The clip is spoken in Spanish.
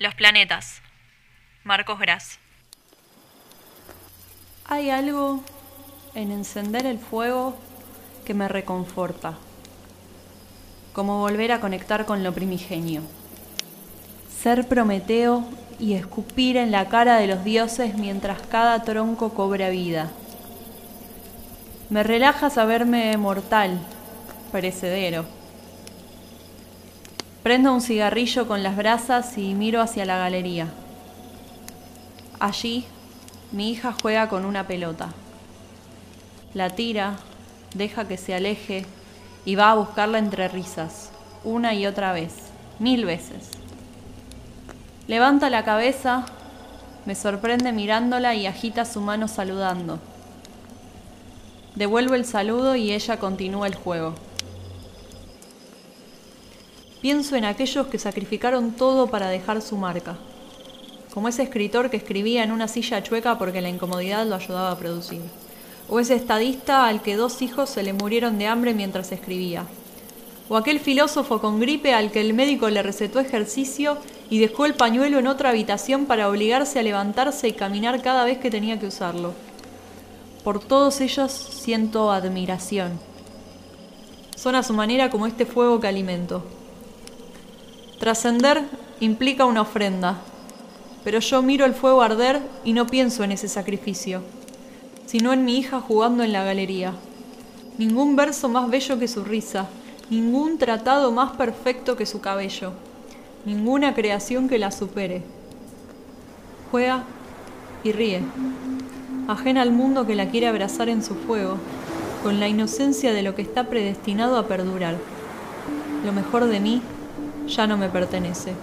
Los planetas. Marcos Gras. Hay algo en encender el fuego que me reconforta, como volver a conectar con lo primigenio. Ser Prometeo y escupir en la cara de los dioses mientras cada tronco cobra vida. Me relaja saberme mortal, perecedero. Prendo un cigarrillo con las brasas y miro hacia la galería. Allí, mi hija juega con una pelota. La tira, deja que se aleje y va a buscarla entre risas, una y otra vez, mil veces. Levanta la cabeza, me sorprende mirándola y agita su mano saludando. Devuelvo el saludo y ella continúa el juego. Pienso en aquellos que sacrificaron todo para dejar su marca, como ese escritor que escribía en una silla chueca porque la incomodidad lo ayudaba a producir, o ese estadista al que dos hijos se le murieron de hambre mientras escribía, o aquel filósofo con gripe al que el médico le recetó ejercicio y dejó el pañuelo en otra habitación para obligarse a levantarse y caminar cada vez que tenía que usarlo. Por todos ellos siento admiración. Son a su manera como este fuego que alimento. Trascender implica una ofrenda, pero yo miro el fuego arder y no pienso en ese sacrificio, sino en mi hija jugando en la galería. Ningún verso más bello que su risa, ningún tratado más perfecto que su cabello, ninguna creación que la supere. Juega y ríe, ajena al mundo que la quiere abrazar en su fuego, con la inocencia de lo que está predestinado a perdurar. Lo mejor de mí ya no me pertenece.